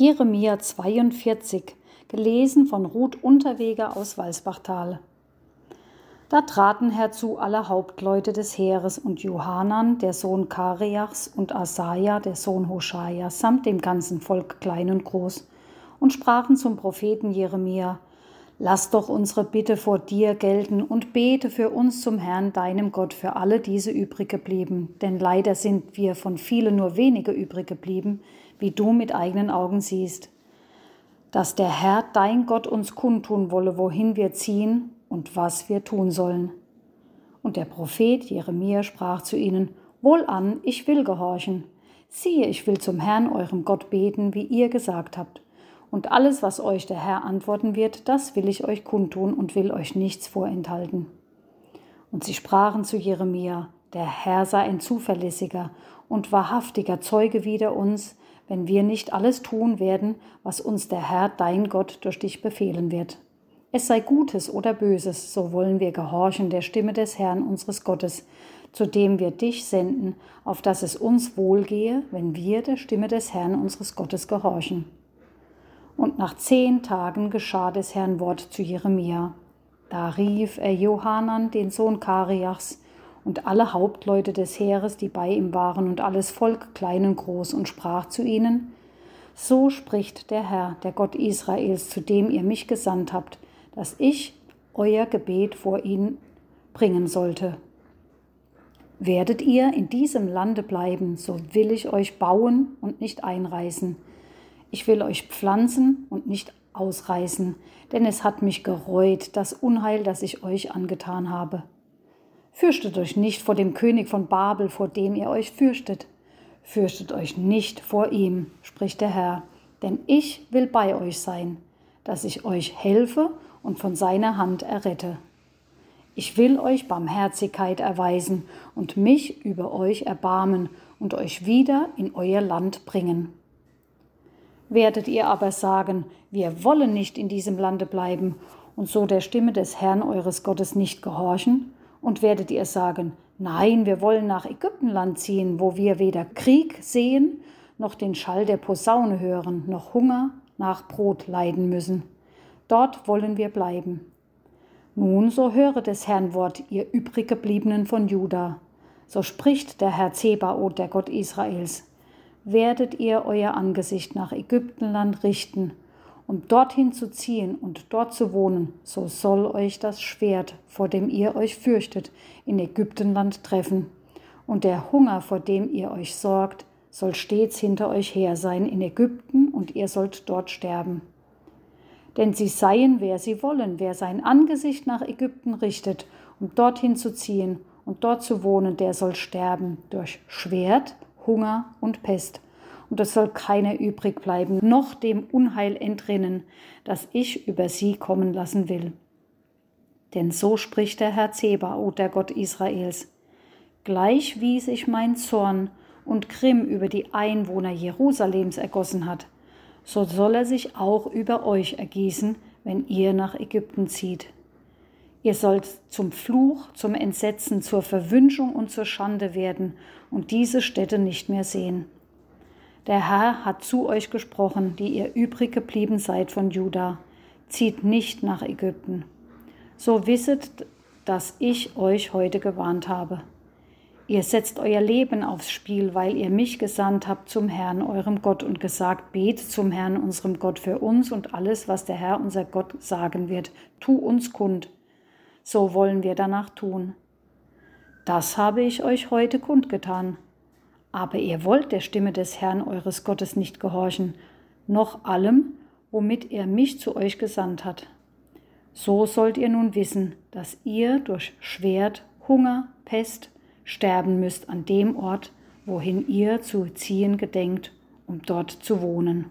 Jeremia 42, gelesen von Ruth Unterweger aus Walsbachtal. Da traten herzu alle Hauptleute des Heeres und Johanan, der Sohn Kareachs, und Asaja, der Sohn Hoschaja, samt dem ganzen Volk klein und groß, und sprachen zum Propheten Jeremia, Lass doch unsere Bitte vor dir gelten und bete für uns zum Herrn, deinem Gott, für alle diese übrig geblieben. Denn leider sind wir von vielen nur wenige übrig geblieben, wie du mit eigenen Augen siehst. Dass der Herr, dein Gott, uns kundtun wolle, wohin wir ziehen und was wir tun sollen. Und der Prophet Jeremia sprach zu ihnen, Wohlan, ich will gehorchen. Siehe, ich will zum Herrn, eurem Gott, beten, wie ihr gesagt habt und alles, was euch der Herr antworten wird, das will ich euch kundtun und will euch nichts vorenthalten. Und sie sprachen zu Jeremia, der Herr sei ein zuverlässiger und wahrhaftiger Zeuge wider uns, wenn wir nicht alles tun werden, was uns der Herr dein Gott durch dich befehlen wird. Es sei Gutes oder Böses, so wollen wir gehorchen der Stimme des Herrn unseres Gottes, zu dem wir dich senden, auf dass es uns wohlgehe, wenn wir der Stimme des Herrn unseres Gottes gehorchen. Und nach zehn Tagen geschah des Herrn Wort zu Jeremia. Da rief er Johanan, den Sohn Kariachs, und alle Hauptleute des Heeres, die bei ihm waren, und alles Volk, klein und groß, und sprach zu ihnen, So spricht der Herr, der Gott Israels, zu dem ihr mich gesandt habt, dass ich euer Gebet vor ihn bringen sollte. Werdet ihr in diesem Lande bleiben, so will ich euch bauen und nicht einreißen ich will euch pflanzen und nicht ausreißen, denn es hat mich gereut, das Unheil, das ich euch angetan habe. Fürchtet euch nicht vor dem König von Babel, vor dem ihr euch fürchtet. Fürchtet euch nicht vor ihm, spricht der Herr, denn ich will bei euch sein, dass ich euch helfe und von seiner Hand errette. Ich will euch Barmherzigkeit erweisen und mich über euch erbarmen und euch wieder in euer Land bringen. Werdet ihr aber sagen, wir wollen nicht in diesem Lande bleiben und so der Stimme des Herrn eures Gottes nicht gehorchen? Und werdet ihr sagen, nein, wir wollen nach Ägyptenland ziehen, wo wir weder Krieg sehen, noch den Schall der Posaune hören, noch Hunger nach Brot leiden müssen. Dort wollen wir bleiben. Nun, so höre des Herrn Wort, ihr übriggebliebenen von Juda. So spricht der Herr Zebaoth, der Gott Israels werdet ihr euer Angesicht nach Ägyptenland richten, um dorthin zu ziehen und dort zu wohnen, so soll euch das Schwert, vor dem ihr euch fürchtet, in Ägyptenland treffen. Und der Hunger, vor dem ihr euch sorgt, soll stets hinter euch her sein in Ägypten, und ihr sollt dort sterben. Denn sie seien, wer sie wollen, wer sein Angesicht nach Ägypten richtet, um dorthin zu ziehen und dort zu wohnen, der soll sterben durch Schwert Hunger und Pest. Und es soll keiner übrig bleiben, noch dem Unheil entrinnen, das ich über sie kommen lassen will. Denn so spricht der Herr Zebaoth, der Gott Israels. Gleich wie sich mein Zorn und Grimm über die Einwohner Jerusalems ergossen hat, so soll er sich auch über euch ergießen, wenn ihr nach Ägypten zieht. Ihr sollt zum Fluch, zum Entsetzen, zur Verwünschung und zur Schande werden und diese Städte nicht mehr sehen. Der Herr hat zu euch gesprochen, die ihr übrig geblieben seid von Juda. Zieht nicht nach Ägypten. So wisset, dass ich euch heute gewarnt habe. Ihr setzt euer Leben aufs Spiel, weil ihr mich gesandt habt zum Herrn, eurem Gott, und gesagt, betet zum Herrn, unserem Gott, für uns und alles, was der Herr, unser Gott, sagen wird. Tu uns kund so wollen wir danach tun. Das habe ich euch heute kundgetan. Aber ihr wollt der Stimme des Herrn eures Gottes nicht gehorchen, noch allem, womit er mich zu euch gesandt hat. So sollt ihr nun wissen, dass ihr durch Schwert, Hunger, Pest sterben müsst an dem Ort, wohin ihr zu ziehen gedenkt, um dort zu wohnen.